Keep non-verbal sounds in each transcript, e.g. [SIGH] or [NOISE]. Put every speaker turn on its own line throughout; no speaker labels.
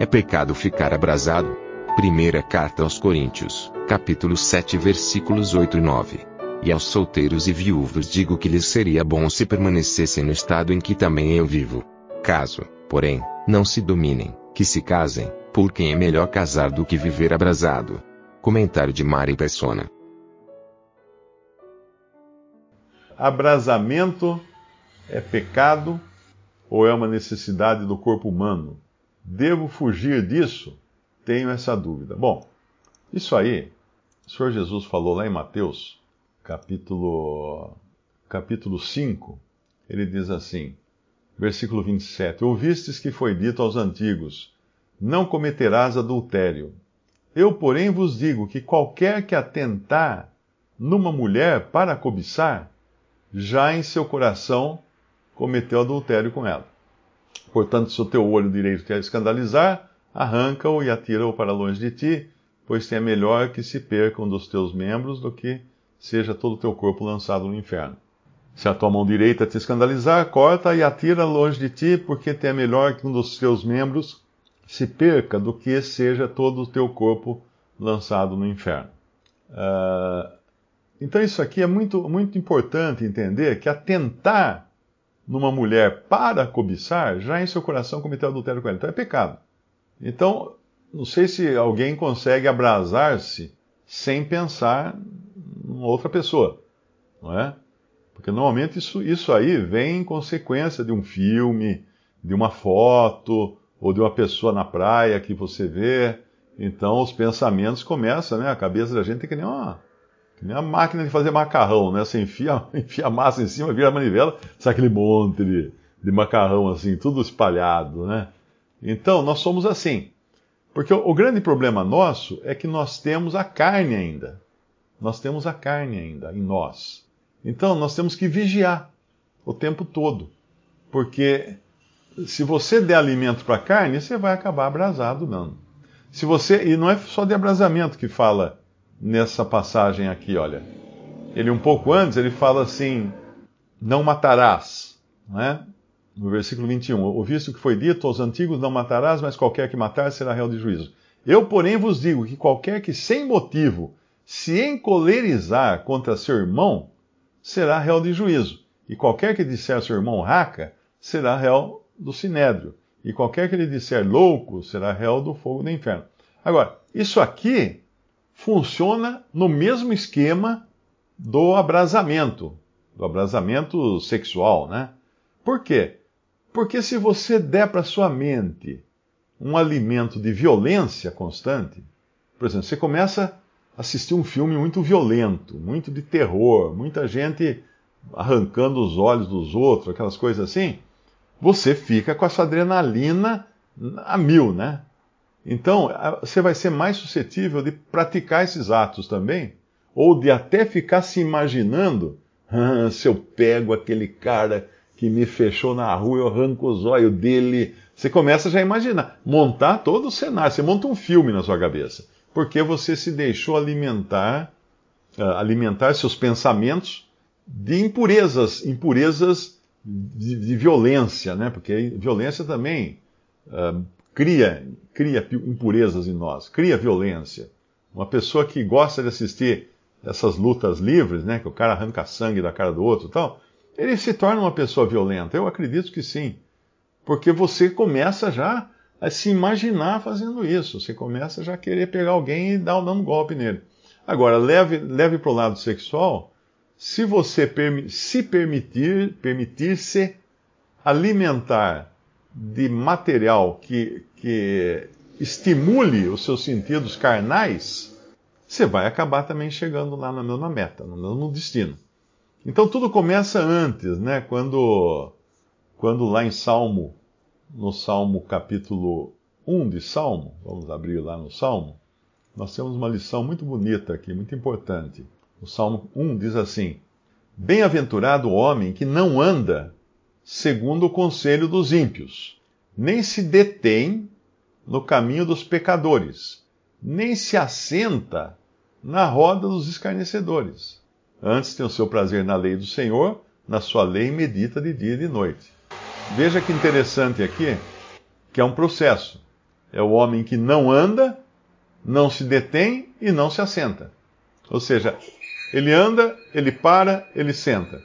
É pecado ficar abrasado? Primeira carta aos Coríntios, capítulo 7 versículos 8 e 9. E aos solteiros e viúvos digo que lhes seria bom se permanecessem no estado em que também eu vivo. Caso, porém, não se dominem, que se casem, porque é melhor casar do que viver abrasado. Comentário de Mari Persona.
Abrasamento é pecado ou é uma necessidade do corpo humano? Devo fugir disso? Tenho essa dúvida. Bom, isso aí, o Senhor Jesus falou lá em Mateus, capítulo, capítulo 5, ele diz assim: Versículo 27. Ouvistes que foi dito aos antigos: Não cometerás adultério. Eu, porém, vos digo que qualquer que atentar numa mulher para cobiçar, já em seu coração cometeu adultério com ela. Portanto, se o teu olho direito quer escandalizar, arranca-o e atira-o para longe de ti, pois é melhor que se perca um dos teus membros do que seja todo o teu corpo lançado no inferno. Se a tua mão direita te escandalizar, corta e atira longe de ti, porque te é melhor que um dos teus membros se perca do que seja todo o teu corpo lançado no inferno. Uh, então isso aqui é muito, muito importante entender que atentar numa mulher para cobiçar, já em seu coração cometeu adultério com ela. Então é pecado. Então, não sei se alguém consegue abrasar-se sem pensar em outra pessoa, não é? Porque normalmente isso, isso aí vem em consequência de um filme, de uma foto, ou de uma pessoa na praia que você vê. Então os pensamentos começam, né? A cabeça da gente é que nem uma, uma máquina de fazer macarrão, né? Você enfia, [LAUGHS] enfia a massa em cima, vira a manivela, sai aquele monte de, de macarrão assim, tudo espalhado, né? Então nós somos assim. Porque o, o grande problema nosso é que nós temos a carne ainda. Nós temos a carne ainda em nós. Então nós temos que vigiar o tempo todo, porque se você der alimento para a carne, você vai acabar abrasado, não. Se você e não é só de abrasamento que fala nessa passagem aqui, olha. Ele um pouco antes ele fala assim: não matarás, né? No versículo 21, ouviste o que foi dito aos antigos: não matarás, mas qualquer que matar será réu de juízo. Eu, porém, vos digo que qualquer que sem motivo se encolerizar contra seu irmão, será réu de juízo. E qualquer que disser ao seu irmão raca, será réu do sinédrio. E qualquer que lhe disser louco, será réu do fogo do inferno. Agora, isso aqui funciona no mesmo esquema do abrasamento, do abrasamento sexual, né? Por quê? Porque se você der para sua mente um alimento de violência constante, por exemplo, você começa assistir um filme muito violento, muito de terror, muita gente arrancando os olhos dos outros, aquelas coisas assim, você fica com essa adrenalina a mil, né? Então, você vai ser mais suscetível de praticar esses atos também, ou de até ficar se imaginando: ah, se eu pego aquele cara que me fechou na rua, eu arranco os olhos dele. Você começa já a imaginar, montar todo o cenário, você monta um filme na sua cabeça porque você se deixou alimentar, uh, alimentar seus pensamentos de impurezas, impurezas de, de violência, né? Porque violência também uh, cria, cria impurezas em nós, cria violência. Uma pessoa que gosta de assistir essas lutas livres, né? Que o cara arranca sangue da cara do outro, e tal, ele se torna uma pessoa violenta. Eu acredito que sim, porque você começa já a se imaginar fazendo isso. Você começa já a querer pegar alguém e dar um golpe nele. Agora, leve, leve para o lado sexual, se você se permitir, permitir-se alimentar de material que, que estimule os seus sentidos carnais, você vai acabar também chegando lá na mesma meta, no mesmo destino. Então tudo começa antes, né? Quando quando lá em Salmo, no Salmo capítulo 1 de Salmo, vamos abrir lá no Salmo, nós temos uma lição muito bonita aqui, muito importante. O Salmo 1 diz assim: Bem-aventurado o homem que não anda segundo o conselho dos ímpios, nem se detém no caminho dos pecadores, nem se assenta na roda dos escarnecedores. Antes tem o seu prazer na lei do Senhor, na sua lei medita de dia e de noite. Veja que interessante aqui, que é um processo. É o homem que não anda, não se detém e não se assenta. Ou seja, ele anda, ele para, ele senta.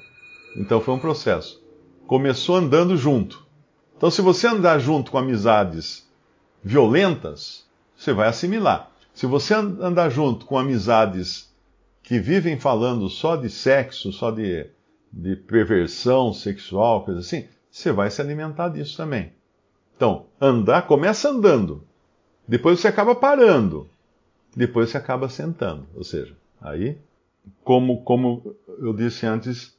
Então foi um processo. Começou andando junto. Então, se você andar junto com amizades violentas, você vai assimilar. Se você andar junto com amizades que vivem falando só de sexo, só de, de perversão sexual, coisa assim, você vai se alimentar disso também. Então, andar, começa andando. Depois você acaba parando. Depois você acaba sentando. Ou seja, aí, como, como eu disse antes,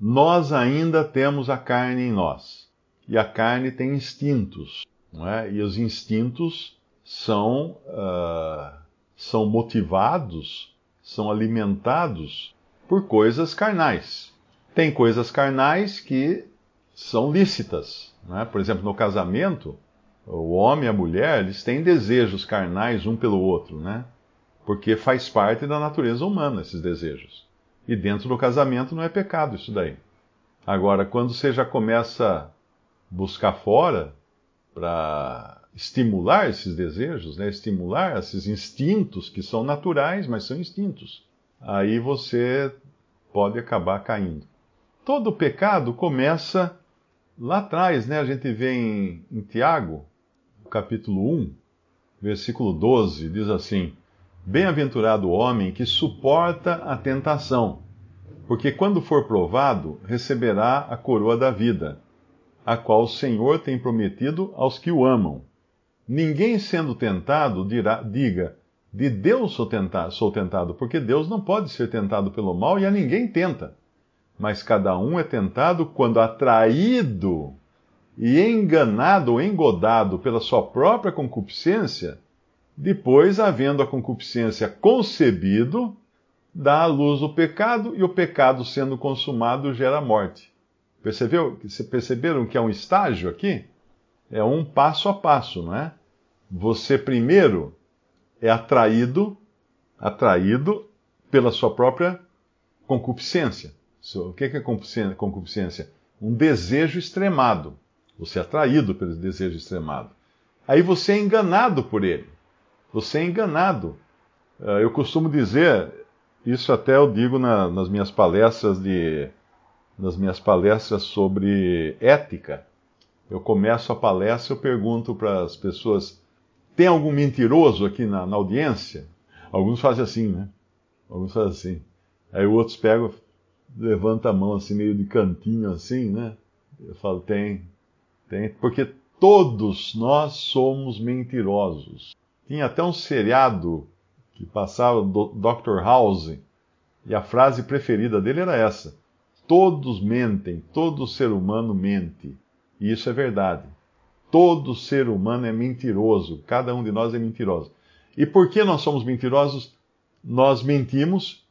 nós ainda temos a carne em nós. E a carne tem instintos. Não é? E os instintos são, uh, são motivados, são alimentados por coisas carnais. Tem coisas carnais que são lícitas. Né? Por exemplo, no casamento, o homem e a mulher eles têm desejos carnais um pelo outro, né? porque faz parte da natureza humana esses desejos. E dentro do casamento não é pecado isso daí. Agora, quando você já começa a buscar fora para estimular esses desejos, né? estimular esses instintos que são naturais, mas são instintos. Aí você pode acabar caindo. Todo pecado começa lá atrás, né? A gente vê em, em Tiago, capítulo 1, versículo 12, diz assim: Bem-aventurado o homem que suporta a tentação, porque quando for provado, receberá a coroa da vida, a qual o Senhor tem prometido aos que o amam. Ninguém sendo tentado dirá, diga, de Deus sou tentado, sou tentado, porque Deus não pode ser tentado pelo mal e a ninguém tenta. Mas cada um é tentado quando atraído e enganado ou engodado pela sua própria concupiscência, depois, havendo a concupiscência concebido, dá à luz o pecado, e o pecado sendo consumado gera morte. Percebeu? Perceberam que é um estágio aqui? é um passo a passo, não é? Você primeiro é atraído, atraído pela sua própria concupiscência. O que é concupiscência? Um desejo extremado. Você é atraído pelo desejo extremado. Aí você é enganado por ele. Você é enganado. Ah, eu costumo dizer, isso até eu digo na, nas minhas palestras de, nas minhas palestras sobre ética eu começo a palestra, eu pergunto para as pessoas: tem algum mentiroso aqui na, na, audiência? Alguns fazem assim, né? Alguns fazem assim. Aí outros pegam, levanta a mão assim, meio de cantinho assim, né? Eu falo: tem, tem, porque todos nós somos mentirosos. Tinha até um seriado que passava do Dr. House, e a frase preferida dele era essa: Todos mentem, todo ser humano mente. E isso é verdade. Todo ser humano é mentiroso, cada um de nós é mentiroso. E por que nós somos mentirosos? Nós mentimos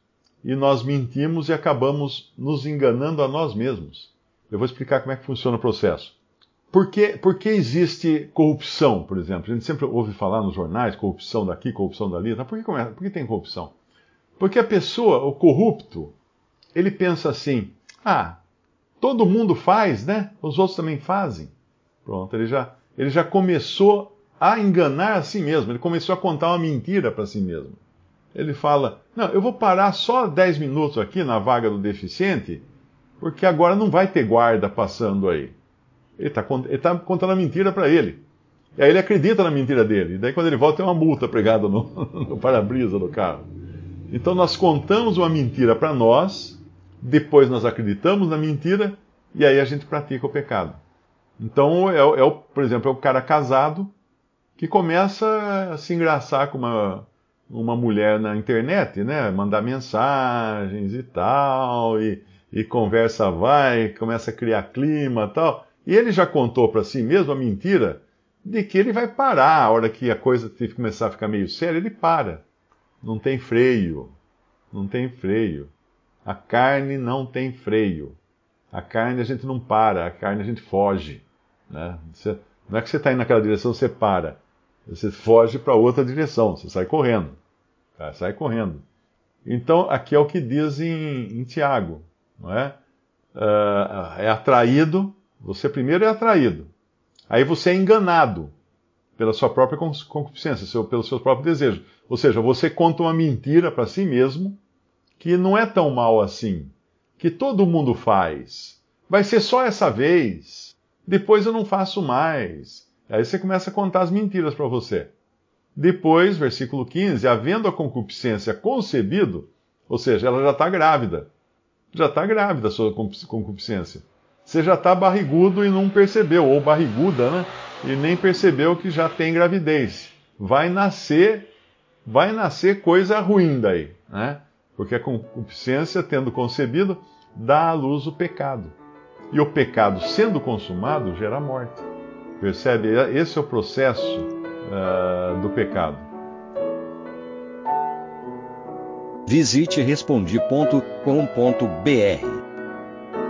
e nós mentimos e acabamos nos enganando a nós mesmos. Eu vou explicar como é que funciona o processo. Por que, por que existe corrupção, por exemplo? A gente sempre ouve falar nos jornais, corrupção daqui, corrupção dali. Tá? Por, que, por que tem corrupção? Porque a pessoa, o corrupto, ele pensa assim: ah, Todo mundo faz, né? Os outros também fazem. Pronto, ele já, ele já começou a enganar a si mesmo, ele começou a contar uma mentira para si mesmo. Ele fala: Não, eu vou parar só 10 minutos aqui na vaga do deficiente, porque agora não vai ter guarda passando aí. Ele está tá contando a mentira para ele. E aí ele acredita na mentira dele. E daí quando ele volta tem uma multa pregada no, [LAUGHS] no para-brisa do carro. Então nós contamos uma mentira para nós depois nós acreditamos na mentira e aí a gente pratica o pecado. Então, é, é o, por exemplo, é o cara casado que começa a se engraçar com uma, uma mulher na internet, né? Mandar mensagens e tal, e, e conversa vai, começa a criar clima e tal. E ele já contou para si mesmo a mentira de que ele vai parar a hora que a coisa começar a ficar meio séria, ele para. Não tem freio. Não tem freio. A carne não tem freio. A carne a gente não para, a carne a gente foge. Né? Você, não é que você está indo naquela direção, você para. Você foge para outra direção, você sai correndo. Tá? Sai correndo. Então, aqui é o que diz em, em Tiago. Não é? Uh, é atraído, você primeiro é atraído. Aí você é enganado pela sua própria concupiscência, seu, próprio desejo. Ou seja, você conta uma mentira para si mesmo que não é tão mal assim, que todo mundo faz. Vai ser só essa vez. Depois eu não faço mais. Aí você começa a contar as mentiras para você. Depois, versículo 15, havendo a concupiscência concebido, ou seja, ela já está grávida. Já está grávida a sua concupiscência. Você já está barrigudo e não percebeu, ou barriguda, né? E nem percebeu que já tem gravidez. Vai nascer, vai nascer coisa ruim daí, né? Porque a concupiscência, tendo concebido, dá à luz o pecado. E o pecado, sendo consumado, gera morte. Percebe? Esse é o processo uh, do pecado.
Visite respondi.com.br.